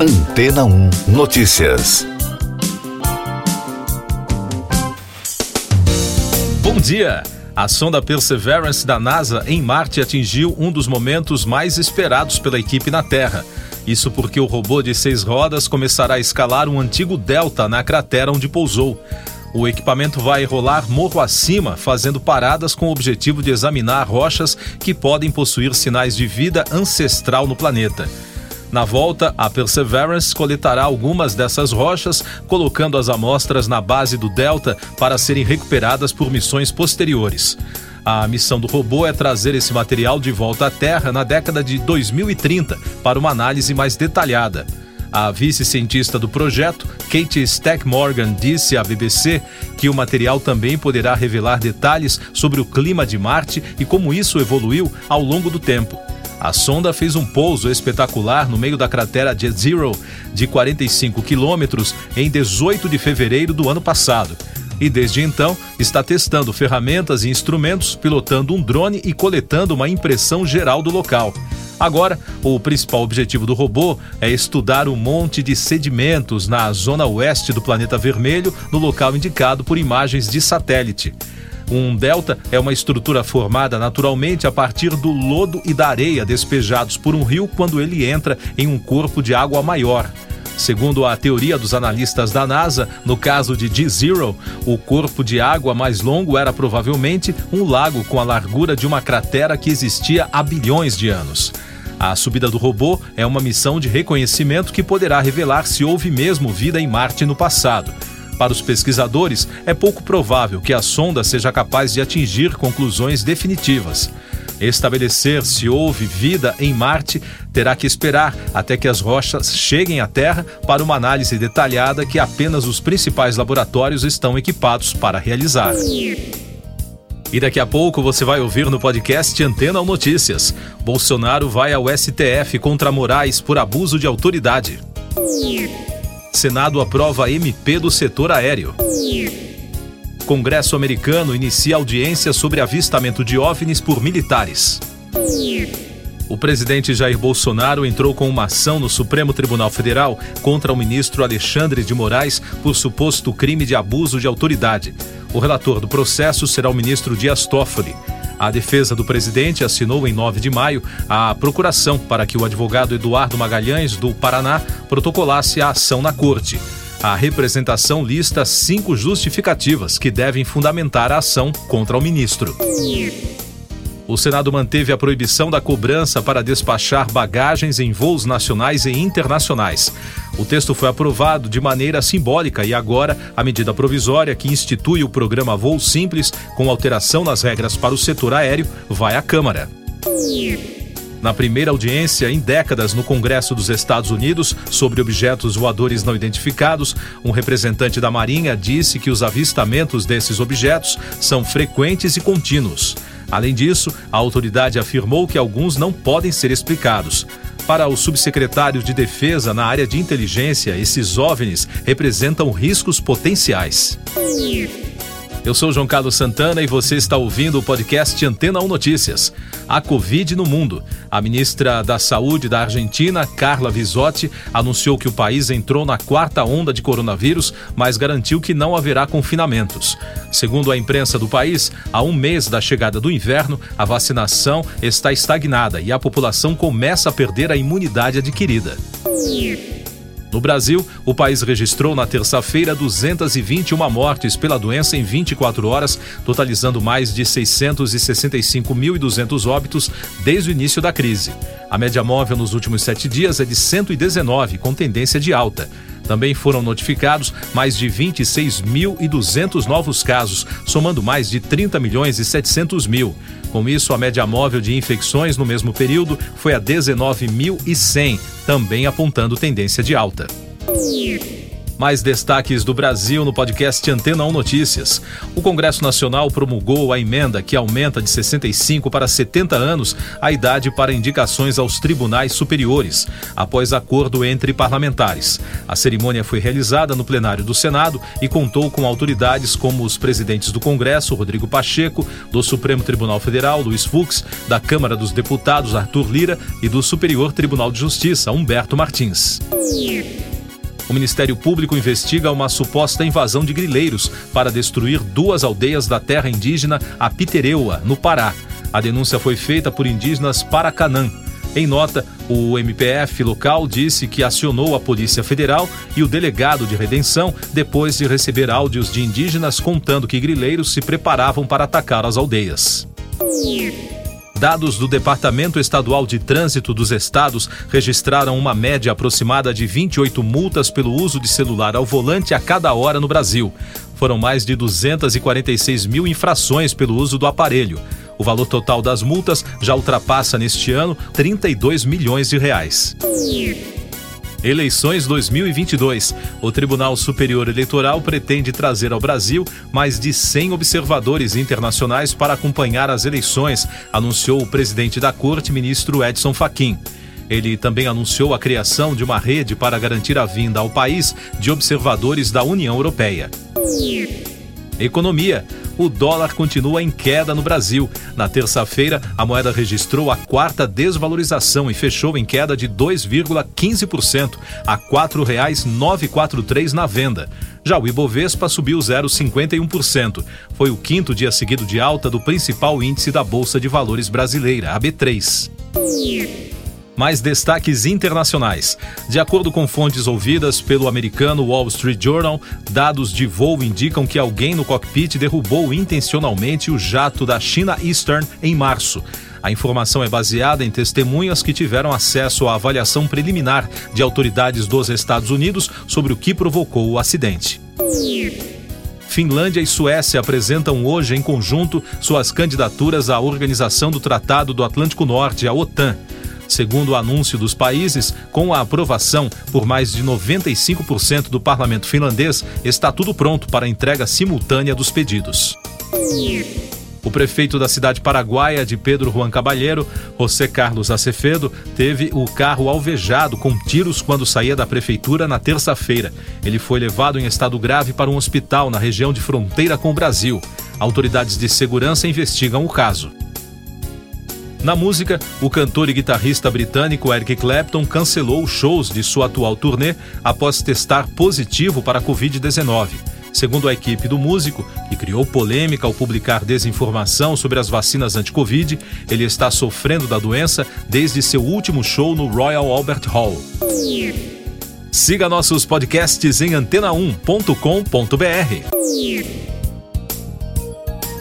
Antena 1 Notícias. Bom dia! A sonda Perseverance da NASA em Marte atingiu um dos momentos mais esperados pela equipe na Terra. Isso porque o robô de seis rodas começará a escalar um antigo delta na cratera onde pousou. O equipamento vai rolar morro acima, fazendo paradas com o objetivo de examinar rochas que podem possuir sinais de vida ancestral no planeta. Na volta, a Perseverance coletará algumas dessas rochas, colocando as amostras na base do Delta para serem recuperadas por missões posteriores. A missão do robô é trazer esse material de volta à Terra na década de 2030 para uma análise mais detalhada. A vice-cientista do projeto, Kate Stack Morgan, disse à BBC que o material também poderá revelar detalhes sobre o clima de Marte e como isso evoluiu ao longo do tempo. A sonda fez um pouso espetacular no meio da cratera Jet Zero, de 45 quilômetros, em 18 de fevereiro do ano passado. E desde então está testando ferramentas e instrumentos, pilotando um drone e coletando uma impressão geral do local. Agora, o principal objetivo do robô é estudar o monte de sedimentos na zona oeste do planeta vermelho, no local indicado por imagens de satélite. Um delta é uma estrutura formada naturalmente a partir do lodo e da areia despejados por um rio quando ele entra em um corpo de água maior. Segundo a teoria dos analistas da NASA, no caso de D-Zero, o corpo de água mais longo era provavelmente um lago com a largura de uma cratera que existia há bilhões de anos. A subida do robô é uma missão de reconhecimento que poderá revelar se houve mesmo vida em Marte no passado. Para os pesquisadores, é pouco provável que a sonda seja capaz de atingir conclusões definitivas. Estabelecer se houve vida em Marte terá que esperar até que as rochas cheguem à Terra para uma análise detalhada que apenas os principais laboratórios estão equipados para realizar. E daqui a pouco você vai ouvir no podcast Antena ou Notícias. Bolsonaro vai ao STF contra Moraes por abuso de autoridade. Senado aprova MP do setor aéreo. Congresso americano inicia audiência sobre avistamento de OVNIs por militares. O presidente Jair Bolsonaro entrou com uma ação no Supremo Tribunal Federal contra o ministro Alexandre de Moraes por suposto crime de abuso de autoridade. O relator do processo será o ministro Dias Toffoli. A defesa do presidente assinou em 9 de maio a procuração para que o advogado Eduardo Magalhães, do Paraná, protocolasse a ação na corte. A representação lista cinco justificativas que devem fundamentar a ação contra o ministro. O Senado manteve a proibição da cobrança para despachar bagagens em voos nacionais e internacionais. O texto foi aprovado de maneira simbólica e agora a medida provisória que institui o programa Voo Simples, com alteração nas regras para o setor aéreo, vai à Câmara. Na primeira audiência em décadas no Congresso dos Estados Unidos sobre objetos voadores não identificados, um representante da Marinha disse que os avistamentos desses objetos são frequentes e contínuos. Além disso, a autoridade afirmou que alguns não podem ser explicados. Para o subsecretário de Defesa na área de inteligência, esses OVNIs representam riscos potenciais. Eu sou João Carlos Santana e você está ouvindo o podcast Antena 1 Notícias. A Covid no mundo. A ministra da Saúde da Argentina, Carla Visotti, anunciou que o país entrou na quarta onda de coronavírus, mas garantiu que não haverá confinamentos. Segundo a imprensa do país, há um mês da chegada do inverno, a vacinação está estagnada e a população começa a perder a imunidade adquirida. No Brasil, o país registrou na terça-feira 221 mortes pela doença em 24 horas, totalizando mais de 665.200 óbitos desde o início da crise. A média móvel nos últimos sete dias é de 119, com tendência de alta. Também foram notificados mais de 26.200 novos casos, somando mais de 30 milhões e 700 mil. Com isso, a média móvel de infecções no mesmo período foi a 19.100, também apontando tendência de alta. Mais destaques do Brasil no podcast Antena 1 Notícias. O Congresso Nacional promulgou a emenda que aumenta de 65 para 70 anos a idade para indicações aos tribunais superiores, após acordo entre parlamentares. A cerimônia foi realizada no plenário do Senado e contou com autoridades como os presidentes do Congresso, Rodrigo Pacheco, do Supremo Tribunal Federal, Luiz Fux, da Câmara dos Deputados, Arthur Lira, e do Superior Tribunal de Justiça, Humberto Martins. O Ministério Público investiga uma suposta invasão de grileiros para destruir duas aldeias da terra indígena Apitereua, no Pará. A denúncia foi feita por indígenas Paracanã. Em nota, o MPF local disse que acionou a Polícia Federal e o delegado de redenção depois de receber áudios de indígenas contando que grileiros se preparavam para atacar as aldeias. Dados do Departamento Estadual de Trânsito dos Estados registraram uma média aproximada de 28 multas pelo uso de celular ao volante a cada hora no Brasil. Foram mais de 246 mil infrações pelo uso do aparelho. O valor total das multas já ultrapassa neste ano 32 milhões de reais. Eleições 2022. O Tribunal Superior Eleitoral pretende trazer ao Brasil mais de 100 observadores internacionais para acompanhar as eleições, anunciou o presidente da Corte, ministro Edson Fachin. Ele também anunciou a criação de uma rede para garantir a vinda ao país de observadores da União Europeia. Economia. O dólar continua em queda no Brasil. Na terça-feira, a moeda registrou a quarta desvalorização e fechou em queda de 2,15% a R$ 4,943 na venda. Já o Ibovespa subiu 0,51%. Foi o quinto dia seguido de alta do principal índice da Bolsa de Valores brasileira, a B3 mais destaques internacionais. De acordo com fontes ouvidas pelo americano Wall Street Journal, dados de voo indicam que alguém no cockpit derrubou intencionalmente o jato da China Eastern em março. A informação é baseada em testemunhas que tiveram acesso à avaliação preliminar de autoridades dos Estados Unidos sobre o que provocou o acidente. Finlândia e Suécia apresentam hoje em conjunto suas candidaturas à Organização do Tratado do Atlântico Norte, a OTAN. Segundo o anúncio dos países, com a aprovação por mais de 95% do parlamento finlandês, está tudo pronto para a entrega simultânea dos pedidos. O prefeito da cidade paraguaia de Pedro Juan Cabalheiro, José Carlos Acevedo, teve o carro alvejado com tiros quando saía da prefeitura na terça-feira. Ele foi levado em estado grave para um hospital na região de fronteira com o Brasil. Autoridades de segurança investigam o caso. Na música, o cantor e guitarrista britânico Eric Clapton cancelou shows de sua atual turnê após testar positivo para a Covid-19. Segundo a equipe do músico, que criou polêmica ao publicar desinformação sobre as vacinas anti-Covid, ele está sofrendo da doença desde seu último show no Royal Albert Hall. Siga nossos podcasts em antena1.com.br.